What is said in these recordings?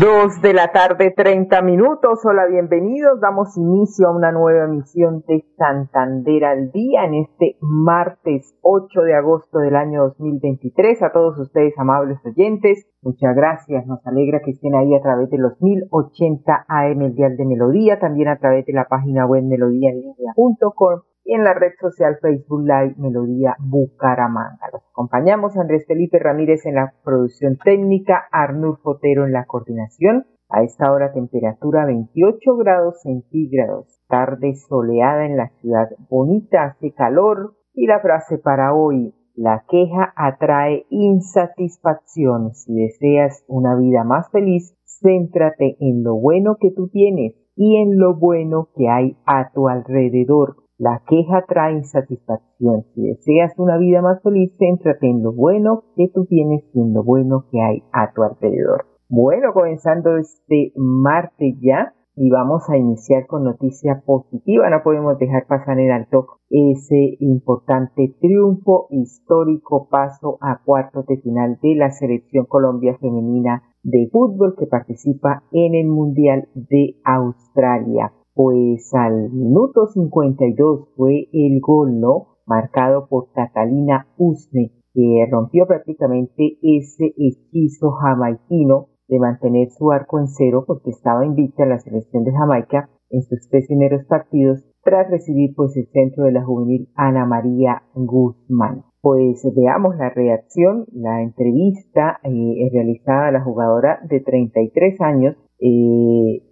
Dos de la tarde, 30 minutos. Hola, bienvenidos. Damos inicio a una nueva emisión de Santander al Día en este martes 8 de agosto del año 2023. A todos ustedes, amables oyentes, muchas gracias. Nos alegra que estén ahí a través de los 1080 AM, el Dial de Melodía, también a través de la página web melodíaenlínea.com y en la red social Facebook Live Melodía Bucaramanga. Los acompañamos Andrés Felipe Ramírez en la producción técnica, Arnur Fotero en la coordinación. A esta hora temperatura 28 grados centígrados, tarde soleada en la ciudad, bonita, hace calor y la frase para hoy, la queja atrae insatisfacción. Si deseas una vida más feliz, céntrate en lo bueno que tú tienes y en lo bueno que hay a tu alrededor. La queja trae insatisfacción. Si deseas una vida más feliz, céntrate en lo bueno que tú tienes y en lo bueno que hay a tu alrededor. Bueno, comenzando este martes ya y vamos a iniciar con noticia positiva. No podemos dejar pasar en alto ese importante triunfo histórico paso a cuartos de final de la selección Colombia femenina de fútbol que participa en el Mundial de Australia pues al minuto 52 fue el gol, ¿no? Marcado por Catalina Usne, que rompió prácticamente ese hechizo jamaiquino de mantener su arco en cero porque estaba invicta la selección de Jamaica en sus tres primeros partidos tras recibir pues el centro de la juvenil Ana María Guzmán. Pues veamos la reacción, la entrevista eh, realizada a la jugadora de 33 años, eh,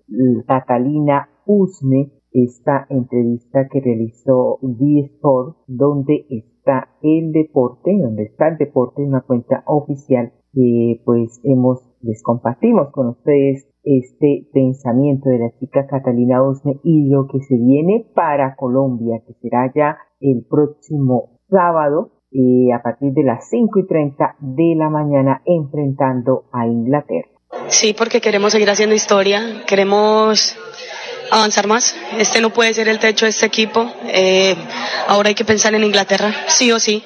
Catalina Usme esta entrevista que realizó D-Sport, donde está el deporte, donde está el deporte en una cuenta oficial, que pues hemos, les compartimos con ustedes este pensamiento de la chica Catalina Usme y lo que se viene para Colombia, que será ya el próximo sábado eh, a partir de las 5 y 30 de la mañana enfrentando a Inglaterra. Sí, porque queremos seguir haciendo historia, queremos avanzar más. Este no puede ser el techo de este equipo. Eh, ahora hay que pensar en Inglaterra, sí o sí.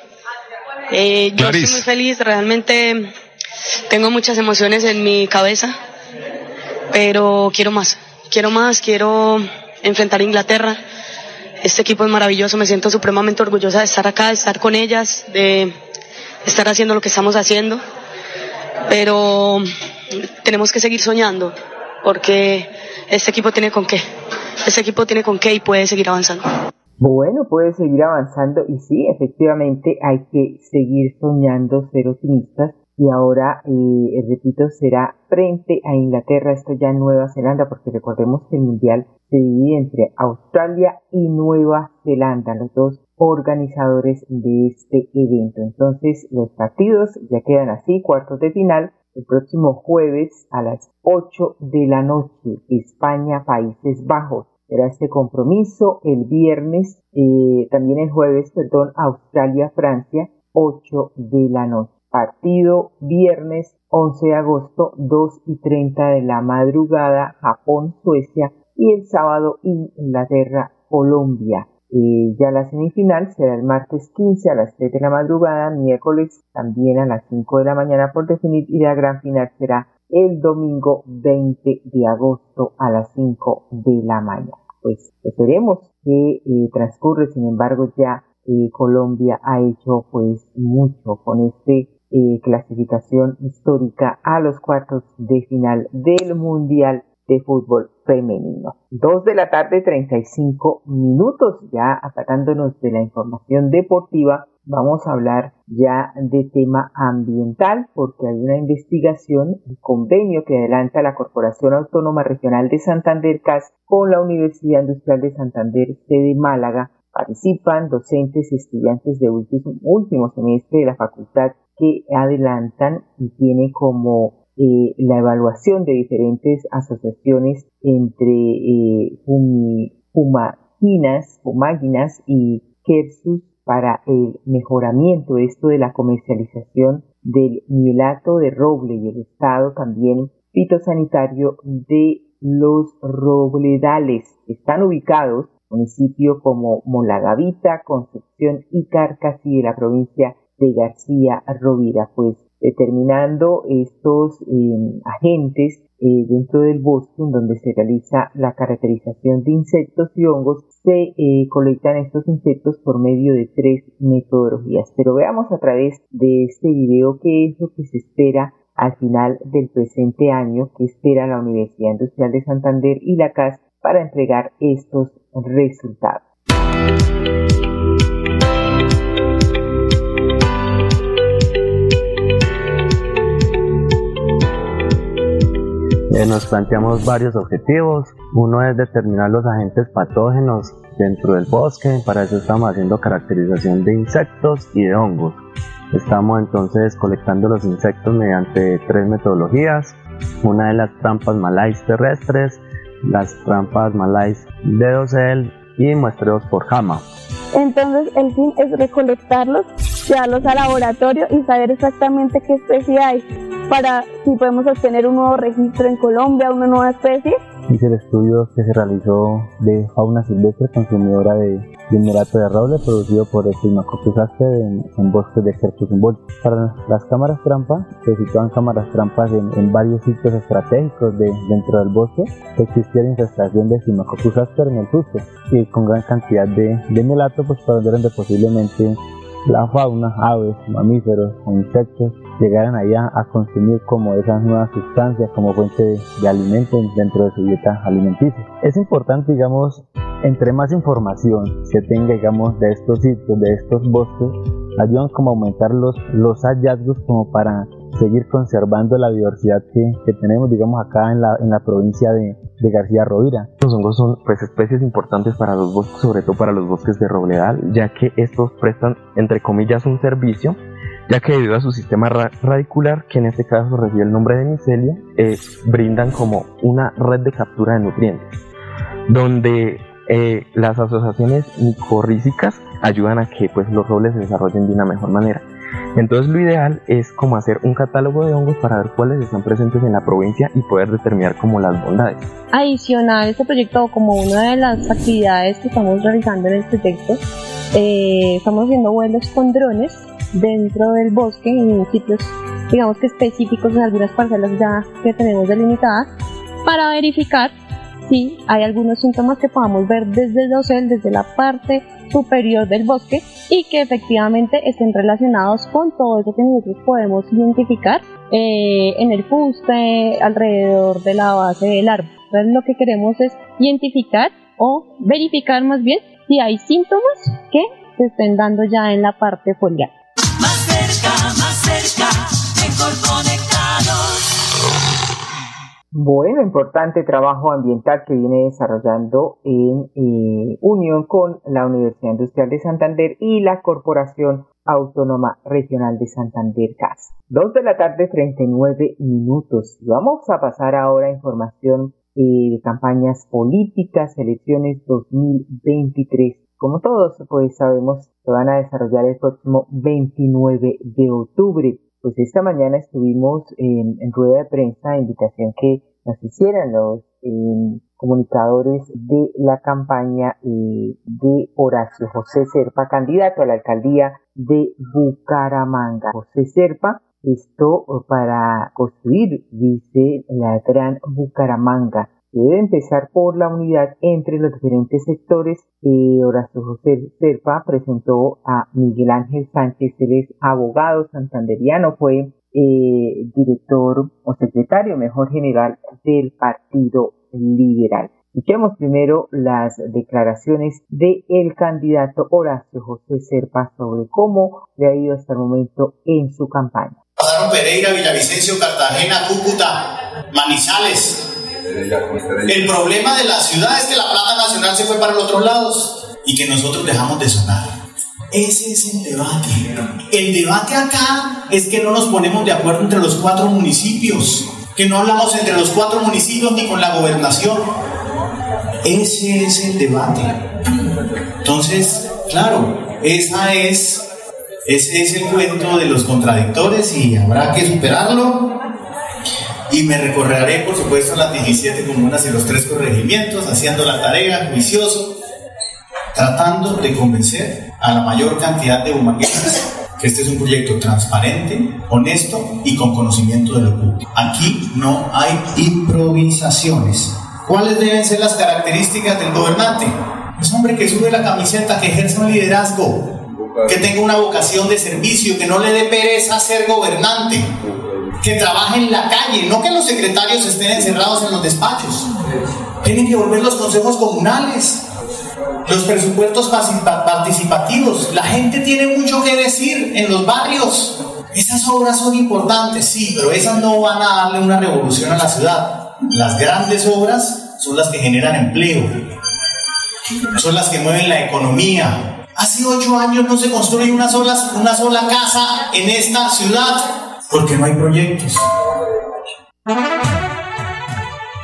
Eh, yo estoy muy feliz, realmente tengo muchas emociones en mi cabeza, pero quiero más. Quiero más, quiero enfrentar a Inglaterra. Este equipo es maravilloso, me siento supremamente orgullosa de estar acá, de estar con ellas, de estar haciendo lo que estamos haciendo. Pero tenemos que seguir soñando, porque este equipo tiene con qué. Este equipo tiene con qué y puede seguir avanzando. Bueno, puede seguir avanzando y sí, efectivamente hay que seguir soñando, ser optimistas y ahora, eh, repito, será frente a Inglaterra, esto ya en Nueva Zelanda, porque recordemos que el Mundial se divide entre Australia y Nueva Zelanda, los dos organizadores de este evento. Entonces, los partidos ya quedan así, cuartos de final, el próximo jueves a las 8 de la noche, España, Países Bajos. Será este compromiso el viernes, eh, también el jueves, perdón, Australia, Francia, 8 de la noche. Partido viernes 11 de agosto, 2 y 30 de la madrugada, Japón, Suecia y el sábado Inglaterra, Colombia. Eh, ya la semifinal será el martes 15 a las 3 de la madrugada, miércoles también a las 5 de la mañana por definir y la gran final será el domingo 20 de agosto a las 5 de la mañana. Pues esperemos que eh, transcurre, sin embargo ya eh, Colombia ha hecho pues mucho con este clasificación histórica a los cuartos de final del Mundial de fútbol femenino. Dos de la tarde, 35 minutos, ya apartándonos de la información deportiva, vamos a hablar ya de tema ambiental, porque hay una investigación, un convenio que adelanta la Corporación Autónoma Regional de Santander CAS con la Universidad Industrial de Santander, sede Málaga. Participan docentes y estudiantes de último, último semestre de la facultad que adelantan y tiene como eh, la evaluación de diferentes asociaciones entre eh, Fumáginas y Kersus para el mejoramiento esto de la comercialización del mielato de roble y el estado también fitosanitario de los robledales. Están ubicados municipios como Molagavita, Concepción y Carcasí de la provincia de García Rovira, pues determinando estos em, agentes eh, dentro del bosque en donde se realiza la caracterización de insectos y hongos, se eh, colectan estos insectos por medio de tres metodologías. Pero veamos a través de este video qué es lo que se espera al final del presente año, que espera la Universidad Industrial de Santander y la CAS para entregar estos resultados. Eh, nos planteamos varios objetivos. Uno es determinar los agentes patógenos dentro del bosque. Para eso estamos haciendo caracterización de insectos y de hongos. Estamos entonces colectando los insectos mediante tres metodologías. Una de las trampas malais terrestres, las trampas malais de dosel y muestreos por jama. Entonces el fin es recolectarlos, llevarlos al laboratorio y saber exactamente qué especie hay para si podemos obtener un nuevo registro en Colombia, una nueva especie. Hice el estudio que se realizó de fauna silvestre consumidora de, de de roble producido por el asper en, en, bosques de Quercus Para las cámaras trampa, se situaban cámaras trampas en, varios sitios estratégicos de, dentro del bosque. Existía la infestación de asper en el fuste y con gran cantidad de, de melato, pues para donde posiblemente la fauna, aves, mamíferos o insectos llegaran allá a consumir como esas nuevas sustancias como fuente de, alimento dentro de su dieta alimenticia. Es importante, digamos, entre más información se tenga, digamos, de estos sitios, de estos bosques, ayudan como a aumentar los, los hallazgos como para seguir conservando la diversidad que, que tenemos, digamos, acá en la, en la provincia de, de García Rovira. Los hongos son pues, especies importantes para los bosques, sobre todo para los bosques de robledal, ya que estos prestan, entre comillas, un servicio ya que debido a su sistema radicular, que en este caso recibe el nombre de micelia, eh, brindan como una red de captura de nutrientes, donde eh, las asociaciones micorrízicas ayudan a que pues, los robles se desarrollen de una mejor manera. Entonces lo ideal es como hacer un catálogo de hongos para ver cuáles están presentes en la provincia y poder determinar como las bondades. Adicional, este proyecto como una de las actividades que estamos realizando en el proyecto, eh, estamos haciendo vuelos con drones dentro del bosque en sitios digamos que específicos en algunas parcelas ya que tenemos delimitadas para verificar si hay algunos síntomas que podamos ver desde el dosel, desde la parte superior del bosque y que efectivamente estén relacionados con todo eso que nosotros podemos identificar eh, en el fuste, alrededor de la base del árbol. Entonces lo que queremos es identificar o verificar más bien si hay síntomas que se estén dando ya en la parte foliar Bueno, importante trabajo ambiental que viene desarrollando en eh, unión con la Universidad Industrial de Santander y la Corporación Autónoma Regional de Santander CAS. Dos de la tarde, 39 minutos. Vamos a pasar ahora a información eh, de campañas políticas, elecciones 2023 como todos pues sabemos, se van a desarrollar el próximo 29 de octubre. Pues esta mañana estuvimos en, rueda de prensa, invitación que nos hicieran los em, comunicadores de la campaña eh, de Horacio José Serpa, candidato a la alcaldía de Bucaramanga. José Serpa, esto para construir, dice la gran Bucaramanga debe empezar por la unidad entre los diferentes sectores. Eh, Horacio José Serpa presentó a Miguel Ángel Sánchez, él es abogado santanderiano, fue eh, director o secretario, mejor general del Partido Liberal. Escuchemos primero las declaraciones del el candidato Horacio José Serpa sobre cómo le ha ido hasta el momento en su campaña. Pasaron Pereira, Villavicencio, Cartagena, Cúcuta, Manizales, el problema de la ciudad es que la plata nacional se fue para los otros lados y que nosotros dejamos de sonar. Ese es el debate. El debate acá es que no nos ponemos de acuerdo entre los cuatro municipios, que no hablamos entre los cuatro municipios ni con la gobernación. Ese es el debate. Entonces, claro, esa es, ese es el cuento de los contradictores y habrá que superarlo. Y me recorreré, por supuesto, las 17 comunas y los tres corregimientos, haciendo la tarea, juicioso, tratando de convencer a la mayor cantidad de humanistas que este es un proyecto transparente, honesto y con conocimiento de lo público. Aquí no hay improvisaciones. ¿Cuáles deben ser las características del gobernante? Es un hombre que sube la camiseta, que ejerce un liderazgo, que tenga una vocación de servicio, que no le dé pereza ser gobernante, que trabaje en la calle, no que los secretarios estén encerrados en los despachos. Tienen que volver los consejos comunales, los presupuestos participativos. La gente tiene mucho que decir en los barrios. Esas obras son importantes, sí, pero esas no van a darle una revolución a la ciudad. Las grandes obras son las que generan empleo, son las que mueven la economía. Hace ocho años no se construye una sola, una sola casa en esta ciudad porque no hay proyectos.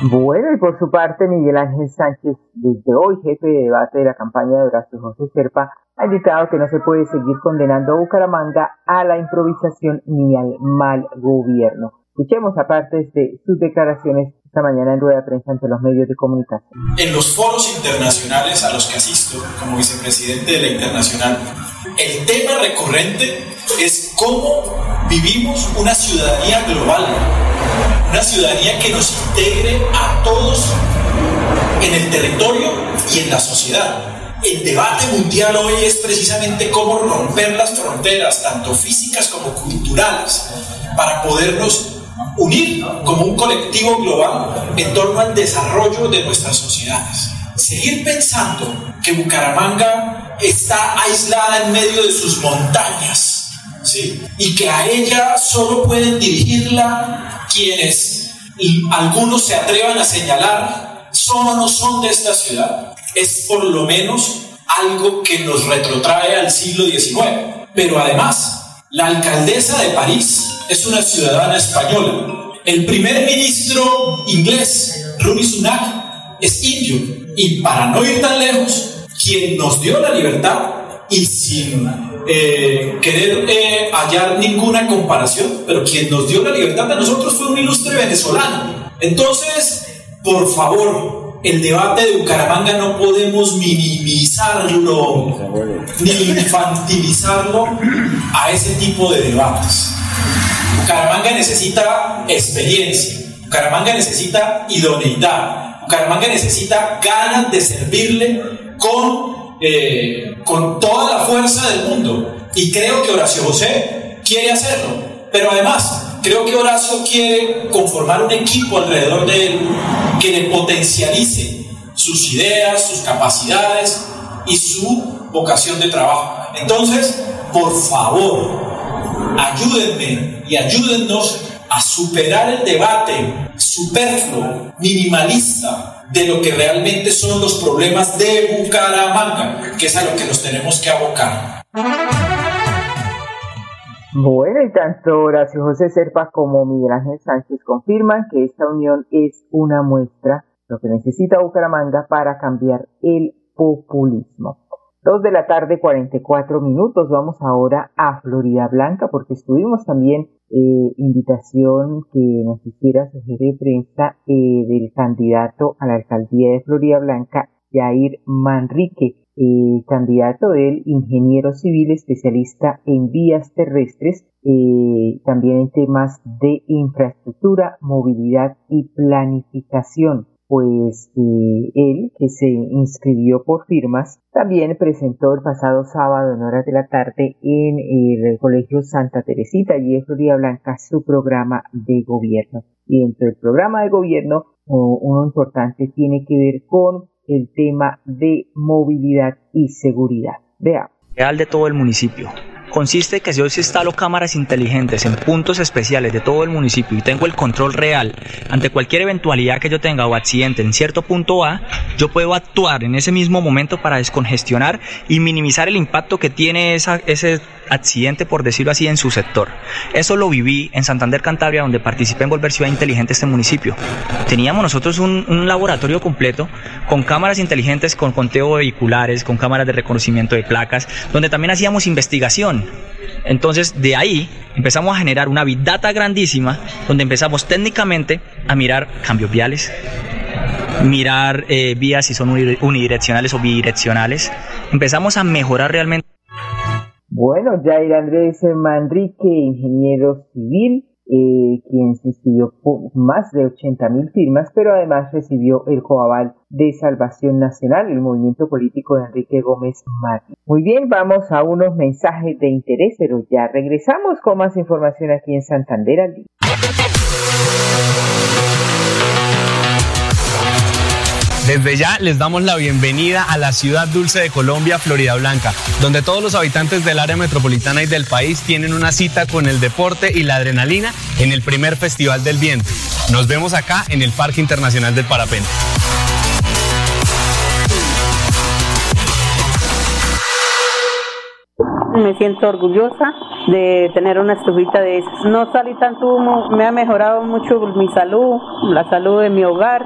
Bueno, y por su parte, Miguel Ángel Sánchez, desde hoy jefe de debate de la campaña de Horacio José Serpa, ha indicado que no se puede seguir condenando a Bucaramanga a la improvisación ni al mal gobierno. Escuchemos aparte de sus declaraciones esta mañana en rueda de prensa ante los medios de comunicación. En los foros internacionales a los que asisto como vicepresidente de la Internacional, el tema recurrente es cómo vivimos una ciudadanía global, una ciudadanía que nos integre a todos en el territorio y en la sociedad. El debate mundial hoy es precisamente cómo romper las fronteras, tanto físicas como culturales, para podernos unir como un colectivo global en torno al desarrollo de nuestras sociedades. Seguir pensando que Bucaramanga está aislada en medio de sus montañas, y que a ella solo pueden dirigirla quienes algunos se atrevan a señalar son o no son de esta ciudad, es por lo menos algo que nos retrotrae al siglo XIX. Pero además, la alcaldesa de París es una ciudadana española. El primer ministro inglés, Rishi Sunak, es indio. Y para no ir tan lejos, quien nos dio la libertad y sin eh, querer eh, hallar ninguna comparación, pero quien nos dio la libertad a nosotros fue un ilustre venezolano. Entonces, por favor, el debate de Bucaramanga no podemos minimizarlo ni infantilizarlo a ese tipo de debates. Bucaramanga necesita experiencia, Bucaramanga necesita idoneidad, Bucaramanga necesita ganas de servirle con eh, con toda la fuerza del mundo. Y creo que Horacio José quiere hacerlo. Pero además, creo que Horacio quiere conformar un equipo alrededor de él que le potencialice sus ideas, sus capacidades y su vocación de trabajo. Entonces, por favor, ayúdenme y ayúdennos a superar el debate superfluo, minimalista de lo que realmente son los problemas de Bucaramanga, que es a lo que nos tenemos que abocar. Bueno, y tanto Horacio José Serpa como Miguel Ángel Sánchez confirman que esta unión es una muestra lo que necesita Bucaramanga para cambiar el populismo. Dos de la tarde, 44 minutos. Vamos ahora a Florida Blanca porque estuvimos también eh, invitación que nos hiciera su jefe de prensa eh, del candidato a la alcaldía de Florida Blanca, Jair Manrique, eh, candidato del ingeniero civil especialista en vías terrestres, también en temas de infraestructura, movilidad y planificación pues eh, él, que se inscribió por firmas, también presentó el pasado sábado en horas de la tarde en el Colegio Santa Teresita, allí en Florida Blanca, su programa de gobierno. Y dentro del programa de gobierno, uno importante tiene que ver con el tema de movilidad y seguridad. Veamos. Real de todo el municipio consiste que si yo instalo cámaras inteligentes en puntos especiales de todo el municipio y tengo el control real ante cualquier eventualidad que yo tenga o accidente en cierto punto A, yo puedo actuar en ese mismo momento para descongestionar y minimizar el impacto que tiene ese accidente, por decirlo así, en su sector. Eso lo viví en Santander, Cantabria, donde participé en Volver Ciudad Inteligente este municipio. Teníamos nosotros un laboratorio completo con cámaras inteligentes, con conteo vehiculares, con cámaras de reconocimiento de placas, donde también hacíamos investigación. Entonces, de ahí empezamos a generar una big data grandísima, donde empezamos técnicamente a mirar cambios viales, mirar eh, vías si son unidireccionales o bidireccionales. Empezamos a mejorar realmente. Bueno, Jair Andrés Manrique, ingeniero civil, eh, quien se inscribió más de 80 mil firmas, pero además recibió el coaval de Salvación Nacional, el movimiento político de Enrique Gómez Martí. Muy bien, vamos a unos mensajes de interés, pero ya regresamos con más información aquí en Santander al día. Desde ya les damos la bienvenida a la ciudad dulce de Colombia, Florida Blanca, donde todos los habitantes del área metropolitana y del país tienen una cita con el deporte y la adrenalina en el primer Festival del Viento. Nos vemos acá en el Parque Internacional del Parapente. Me siento orgullosa de tener una estufita de esas. No salí tanto humo, me ha mejorado mucho mi salud, la salud de mi hogar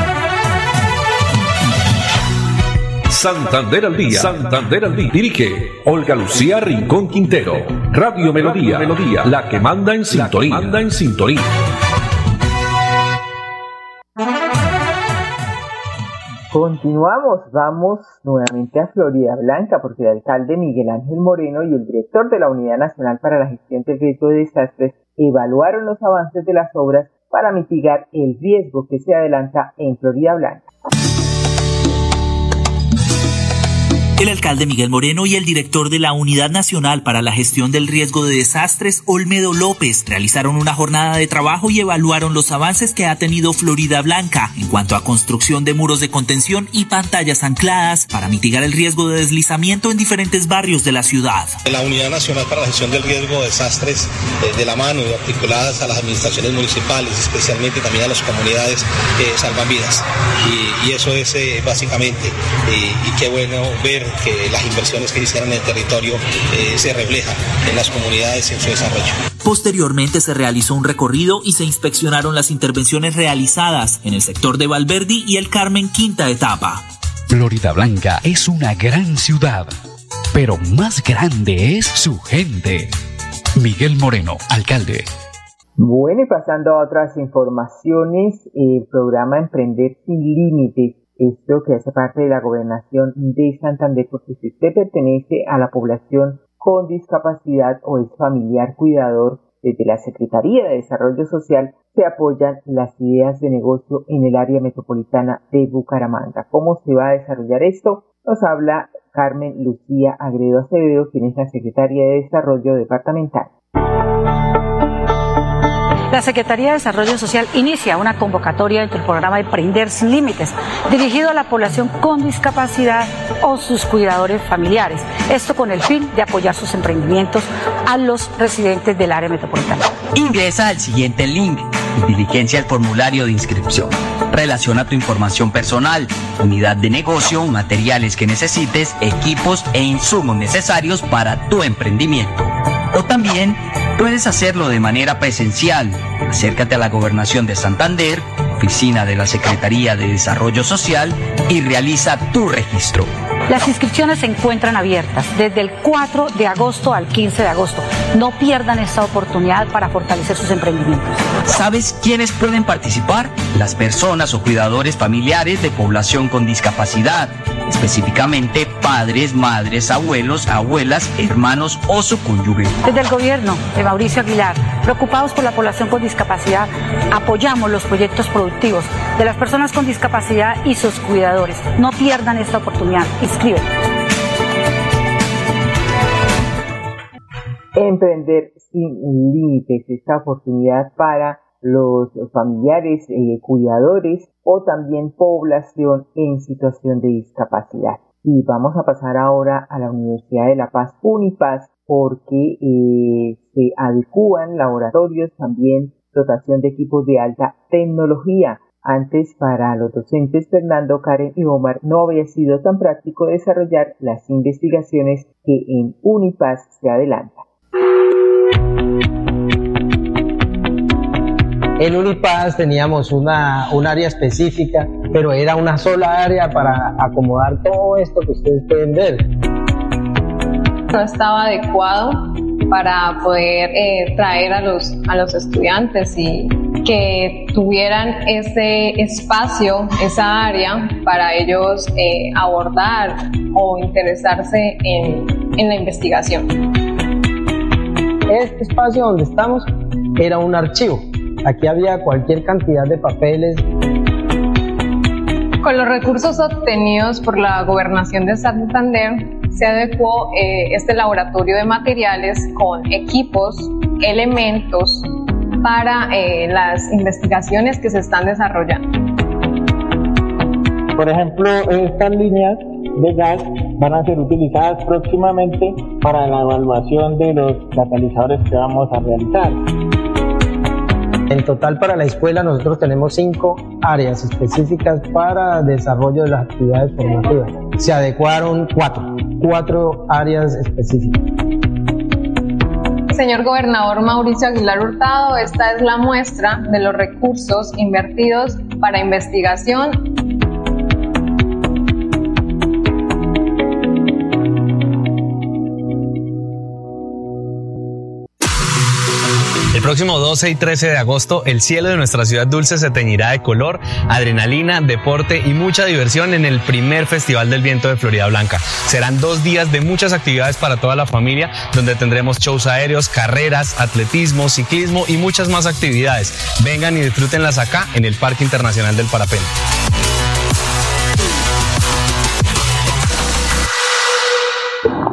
Santander al día. Santander al día. Dirige Olga Lucía Rincón Quintero. Radio Melodía. Melodía. La que manda en sintonía. manda en sintonía. Continuamos, vamos nuevamente a Florida Blanca porque el alcalde Miguel Ángel Moreno y el director de la Unidad Nacional para la Gestión del Riesgo de Desastres evaluaron los avances de las obras para mitigar el riesgo que se adelanta en Florida Blanca. El alcalde Miguel Moreno y el director de la Unidad Nacional para la Gestión del Riesgo de Desastres, Olmedo López, realizaron una jornada de trabajo y evaluaron los avances que ha tenido Florida Blanca en cuanto a construcción de muros de contención y pantallas ancladas para mitigar el riesgo de deslizamiento en diferentes barrios de la ciudad. La Unidad Nacional para la Gestión del Riesgo de Desastres, eh, de la mano y articuladas a las administraciones municipales, especialmente también a las comunidades, eh, salvan vidas. Y, eso es eh, básicamente, y qué bueno ver que las inversiones que hicieron en el territorio eh, se reflejan en las comunidades en su desarrollo. Posteriormente se realizó un recorrido y se inspeccionaron las intervenciones realizadas en el sector de Valverdi y el Carmen quinta etapa. Florida Blanca es una gran ciudad, pero más grande es su gente. Miguel Moreno, alcalde. Bueno, y pasando a otras informaciones, el programa Emprender sin Límites esto que hace parte de la gobernación de Santander, porque si usted pertenece a la población con discapacidad o es familiar cuidador, desde la Secretaría de Desarrollo Social se apoyan las ideas de negocio en el área metropolitana de Bucaramanga. ¿Cómo se va a desarrollar esto? Nos habla Carmen Lucía Agredo Acevedo, quien es la Secretaria de Desarrollo Departamental. La Secretaría de Desarrollo Social inicia una convocatoria dentro del programa de Prender Sin Límites, dirigido a la población con discapacidad o sus cuidadores familiares. Esto con el fin de apoyar sus emprendimientos a los residentes del área metropolitana. Ingresa al siguiente link y diligencia el formulario de inscripción. Relaciona tu información personal, unidad de negocio, materiales que necesites, equipos e insumos necesarios para tu emprendimiento. También puedes hacerlo de manera presencial. Acércate a la Gobernación de Santander, oficina de la Secretaría de Desarrollo Social y realiza tu registro. Las inscripciones se encuentran abiertas desde el 4 de agosto al 15 de agosto. No pierdan esta oportunidad para fortalecer sus emprendimientos. ¿Sabes quiénes pueden participar? Las personas o cuidadores familiares de población con discapacidad, específicamente padres, madres, abuelos, abuelas, hermanos o su cónyuge. Desde el gobierno de Mauricio Aguilar, preocupados por la población con discapacidad, apoyamos los proyectos productivos de las personas con discapacidad y sus cuidadores. No pierdan esta oportunidad. Emprender sin límites, esta oportunidad para los familiares, eh, cuidadores o también población en situación de discapacidad. Y vamos a pasar ahora a la Universidad de La Paz, Unipaz, porque eh, se adecúan laboratorios, también dotación de equipos de alta tecnología antes, para los docentes Fernando, Karen y Omar no había sido tan práctico desarrollar las investigaciones que en Unipaz se adelantan. En Unipaz teníamos una, un área específica, pero era una sola área para acomodar todo esto que ustedes pueden ver. No estaba adecuado para poder eh, traer a los, a los estudiantes y que tuvieran ese espacio, esa área para ellos eh, abordar o interesarse en, en la investigación. Este espacio donde estamos era un archivo. Aquí había cualquier cantidad de papeles, con los recursos obtenidos por la gobernación de Santander, se adecuó eh, este laboratorio de materiales con equipos, elementos, para eh, las investigaciones que se están desarrollando. Por ejemplo, estas líneas de gas van a ser utilizadas próximamente para la evaluación de los catalizadores que vamos a realizar. En total para la escuela nosotros tenemos cinco áreas específicas para desarrollo de las actividades formativas. Se adecuaron cuatro, cuatro áreas específicas. Señor gobernador Mauricio Aguilar Hurtado, esta es la muestra de los recursos invertidos para investigación próximo 12 y 13 de agosto, el cielo de nuestra ciudad dulce se teñirá de color, adrenalina, deporte y mucha diversión en el primer Festival del Viento de Florida Blanca. Serán dos días de muchas actividades para toda la familia, donde tendremos shows aéreos, carreras, atletismo, ciclismo y muchas más actividades. Vengan y disfrútenlas acá en el Parque Internacional del Parapente.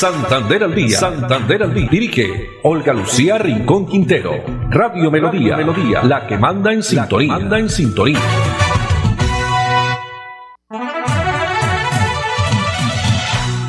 Santander al día. Santander al día. Dirige Olga Lucía Rincón Quintero. Radio Melodía. Melodía. La que manda en sintonía. Manda en sintonía.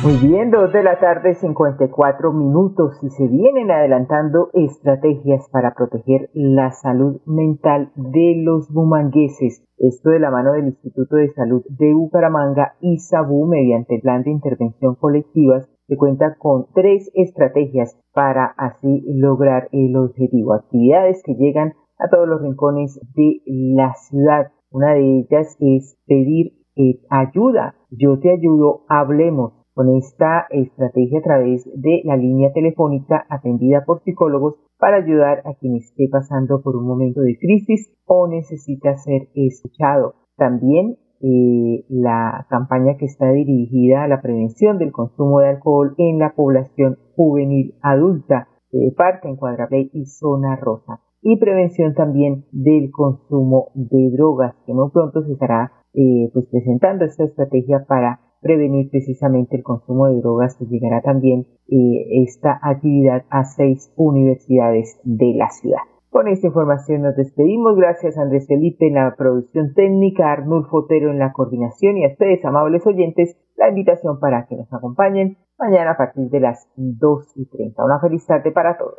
Muy bien, dos de la tarde, 54 minutos y se vienen adelantando estrategias para proteger la salud mental de los bumangueses. Esto de la mano del Instituto de Salud de Bucaramanga y SABU mediante el plan de intervención colectivas que cuenta con tres estrategias para así lograr el objetivo. Actividades que llegan a todos los rincones de la ciudad. Una de ellas es pedir eh, ayuda. Yo te ayudo, hablemos con esta estrategia a través de la línea telefónica atendida por psicólogos para ayudar a quien esté pasando por un momento de crisis o necesita ser escuchado. También eh, la campaña que está dirigida a la prevención del consumo de alcohol en la población juvenil adulta de Parque, Encuadra y Zona Rosa. Y prevención también del consumo de drogas, que muy pronto se estará eh, pues presentando esta estrategia para prevenir precisamente el consumo de drogas que llegará también eh, esta actividad a seis universidades de la ciudad. Con esta información nos despedimos. Gracias a Andrés Felipe en la producción técnica, Arnulfo Otero en la coordinación y a ustedes, amables oyentes, la invitación para que nos acompañen mañana a partir de las 2 y 30. Una feliz tarde para todos.